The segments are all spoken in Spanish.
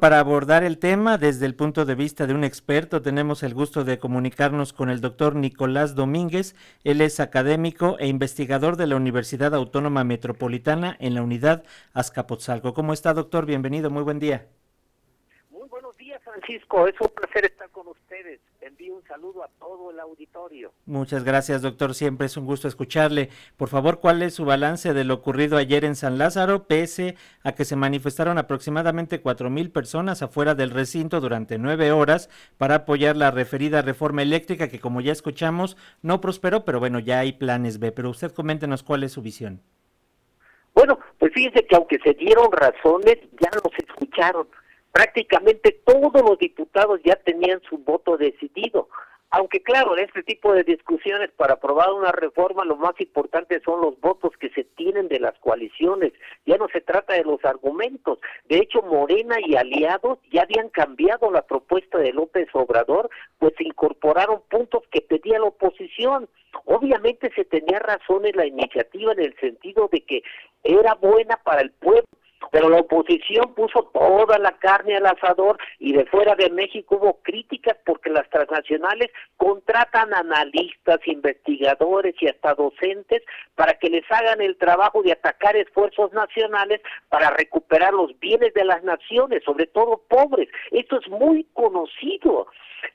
Para abordar el tema desde el punto de vista de un experto, tenemos el gusto de comunicarnos con el doctor Nicolás Domínguez. Él es académico e investigador de la Universidad Autónoma Metropolitana en la unidad Azcapotzalco. ¿Cómo está, doctor? Bienvenido, muy buen día. Muy buenos días, Francisco. Es un placer estar con ustedes envío un saludo a todo el auditorio. Muchas gracias, doctor. Siempre es un gusto escucharle. Por favor, ¿cuál es su balance de lo ocurrido ayer en San Lázaro, pese a que se manifestaron aproximadamente cuatro mil personas afuera del recinto durante nueve horas para apoyar la referida reforma eléctrica que, como ya escuchamos, no prosperó, pero bueno, ya hay planes B. Pero usted coméntenos cuál es su visión. Bueno, pues fíjese que aunque se dieron razones, ya nos escucharon prácticamente todos los diputados ya tenían su voto decidido. Aunque claro, en este tipo de discusiones para aprobar una reforma lo más importante son los votos que se tienen de las coaliciones. Ya no se trata de los argumentos. De hecho, Morena y aliados ya habían cambiado la propuesta de López Obrador, pues se incorporaron puntos que pedía la oposición. Obviamente se tenía razón en la iniciativa en el sentido de que era buena para el pueblo pero la oposición puso toda la carne al asador y de fuera de México hubo críticas porque las transnacionales contratan analistas, investigadores y hasta docentes para que les hagan el trabajo de atacar esfuerzos nacionales para recuperar los bienes de las naciones, sobre todo pobres. Esto es muy conocido.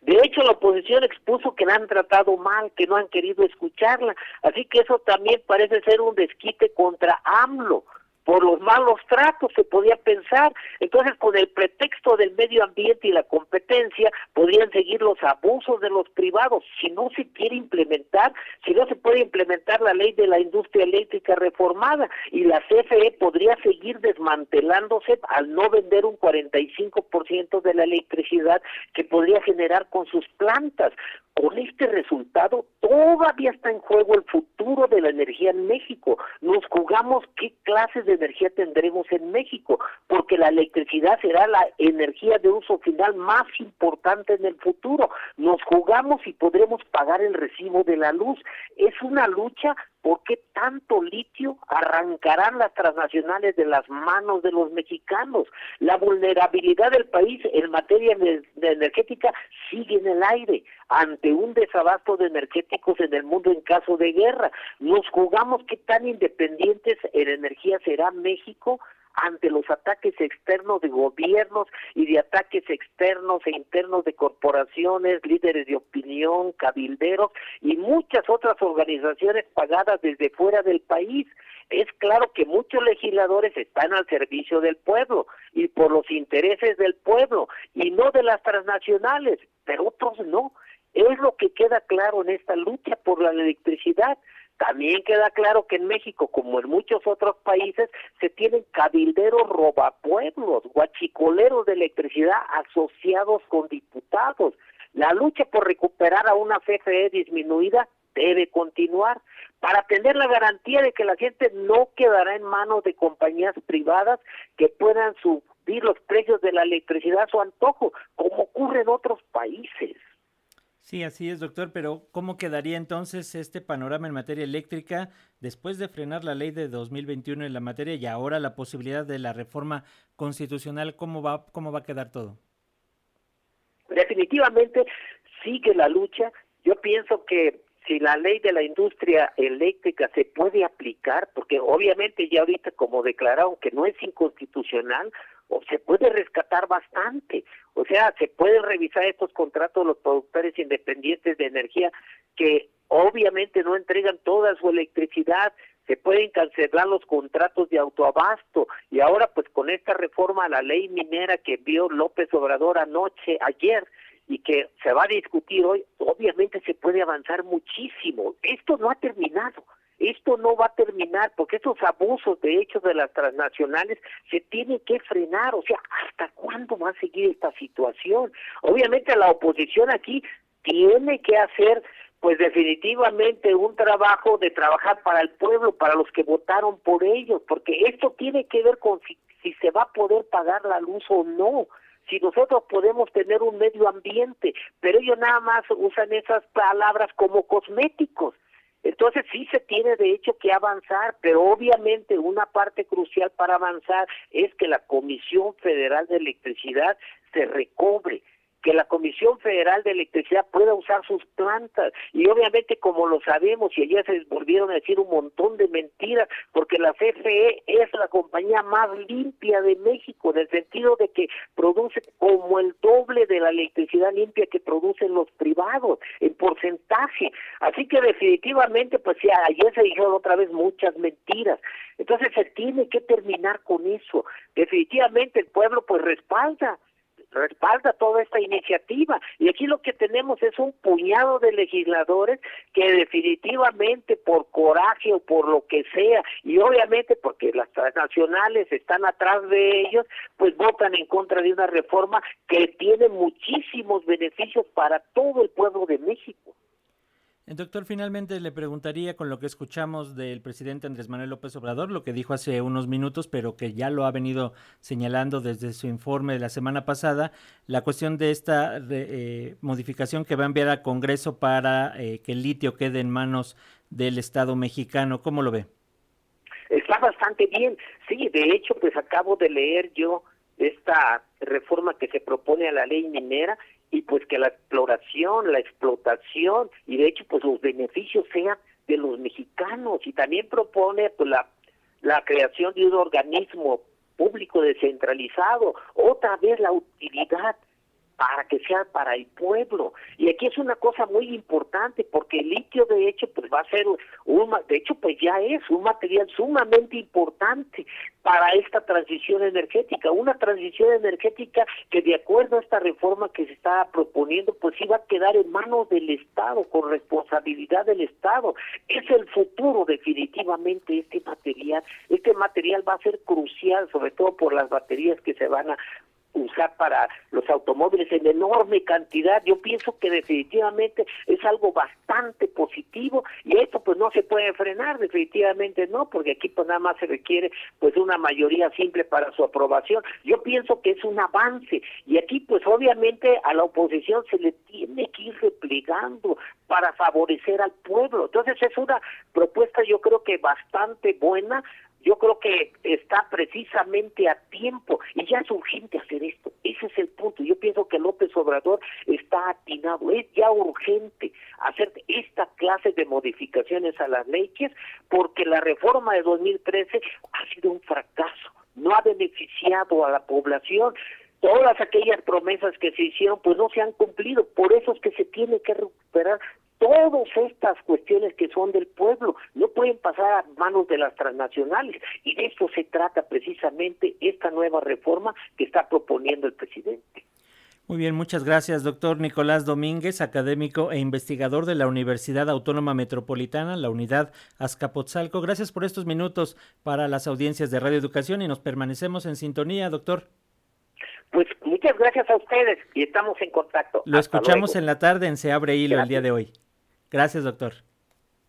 De hecho, la oposición expuso que la han tratado mal, que no han querido escucharla. Así que eso también parece ser un desquite contra AMLO por los malos tratos, se podía pensar. Entonces, con el pretexto del medio ambiente y la competencia, podrían seguir los abusos de los privados. Si no se quiere implementar, si no se puede implementar la ley de la industria eléctrica reformada y la CFE podría seguir desmantelándose al no vender un 45% de la electricidad que podría generar con sus plantas. Con este resultado todavía está en juego el futuro de la energía en México. Nos jugamos qué clases de energía tendremos en México, porque la electricidad será la energía de uso final más importante en el futuro. Nos jugamos y podremos pagar el recibo de la luz. Es una lucha ¿Por qué tanto litio arrancarán las transnacionales de las manos de los mexicanos? La vulnerabilidad del país en materia de energética sigue en el aire ante un desabasto de energéticos en el mundo en caso de guerra. Nos jugamos qué tan independientes en energía será México ante los ataques externos de gobiernos y de ataques externos e internos de corporaciones, líderes de opinión, cabilderos y muchas otras organizaciones pagadas desde fuera del país. Es claro que muchos legisladores están al servicio del pueblo y por los intereses del pueblo y no de las transnacionales, pero otros no. Es lo que queda claro en esta lucha por la electricidad. También queda claro que en México, como en muchos otros países, se tienen cabilderos robapueblos, guachicoleros de electricidad asociados con diputados. La lucha por recuperar a una CFE disminuida debe continuar para tener la garantía de que la gente no quedará en manos de compañías privadas que puedan subir los precios de la electricidad a su antojo, como ocurre en otros países. Sí, así es, doctor, pero ¿cómo quedaría entonces este panorama en materia eléctrica después de frenar la ley de 2021 en la materia y ahora la posibilidad de la reforma constitucional? ¿Cómo va, cómo va a quedar todo? Definitivamente sigue la lucha. Yo pienso que si la ley de la industria eléctrica se puede aplicar, porque obviamente ya ahorita como declararon que no es inconstitucional, o se puede rescatar bastante. O sea, se pueden revisar estos contratos los productores independientes de energía que obviamente no entregan toda su electricidad, se pueden cancelar los contratos de autoabasto y ahora pues con esta reforma a la ley minera que vio López Obrador anoche, ayer, y que se va a discutir hoy, obviamente se puede avanzar muchísimo. Esto no ha terminado. Esto no va a terminar porque estos abusos de hechos de las transnacionales se tienen que frenar. O sea, ¿hasta cuándo va a seguir esta situación? Obviamente la oposición aquí tiene que hacer pues definitivamente un trabajo de trabajar para el pueblo, para los que votaron por ellos, porque esto tiene que ver con si, si se va a poder pagar la luz o no si nosotros podemos tener un medio ambiente, pero ellos nada más usan esas palabras como cosméticos Entonces sí se tiene de hecho que avanzar, pero obviamente una parte crucial para avanzar es que la Comisión Federal de Electricidad se recobre que la Comisión Federal de Electricidad pueda usar sus plantas. Y obviamente, como lo sabemos, y ayer se volvieron a decir un montón de mentiras, porque la CFE es la compañía más limpia de México, en el sentido de que produce como el doble de la electricidad limpia que producen los privados, en porcentaje. Así que definitivamente, pues sí, ayer se dijeron otra vez muchas mentiras. Entonces se tiene que terminar con eso. Definitivamente el pueblo pues respalda respalda toda esta iniciativa. Y aquí lo que tenemos es un puñado de legisladores que definitivamente por coraje o por lo que sea, y obviamente porque las transnacionales están atrás de ellos, pues votan en contra de una reforma que tiene muchísimos beneficios para todo el pueblo de México. Doctor, finalmente le preguntaría con lo que escuchamos del presidente Andrés Manuel López Obrador, lo que dijo hace unos minutos, pero que ya lo ha venido señalando desde su informe de la semana pasada, la cuestión de esta eh, modificación que va a enviar al Congreso para eh, que el litio quede en manos del Estado mexicano. ¿Cómo lo ve? Está bastante bien. Sí, de hecho, pues acabo de leer yo esta reforma que se propone a la ley minera y pues que la exploración, la explotación y de hecho pues los beneficios sean de los mexicanos. Y también propone pues la, la creación de un organismo público descentralizado, otra vez la utilidad para que sea para el pueblo. Y aquí es una cosa muy importante porque el litio de hecho pues va a ser un de hecho pues ya es un material sumamente importante para esta transición energética, una transición energética que de acuerdo a esta reforma que se está proponiendo pues iba a quedar en manos del Estado con responsabilidad del Estado. Es el futuro definitivamente este material. Este material va a ser crucial sobre todo por las baterías que se van a usar para los automóviles en enorme cantidad. Yo pienso que definitivamente es algo bastante positivo y esto pues no se puede frenar, definitivamente no, porque aquí pues nada más se requiere pues una mayoría simple para su aprobación. Yo pienso que es un avance y aquí pues obviamente a la oposición se le tiene que ir replegando para favorecer al pueblo. Entonces es una propuesta yo creo que bastante buena yo creo que está precisamente a tiempo y ya es urgente hacer esto. Ese es el punto. Yo pienso que López Obrador está atinado. Es ya urgente hacer esta clase de modificaciones a las leyes porque la reforma de 2013 ha sido un fracaso. No ha beneficiado a la población todas aquellas promesas que se hicieron pues no se han cumplido, por eso es que se tiene que recuperar todas estas cuestiones que son del pueblo no pueden pasar a manos de las transnacionales y de eso se trata precisamente esta nueva reforma que está proponiendo el presidente. Muy bien, muchas gracias, doctor Nicolás Domínguez, académico e investigador de la Universidad Autónoma Metropolitana, la unidad Azcapotzalco. Gracias por estos minutos para las audiencias de Radio Educación y nos permanecemos en sintonía, doctor. Pues muchas gracias a ustedes y estamos en contacto. Lo escuchamos en la tarde en Se Abre Hilo el día de hoy. Gracias, doctor.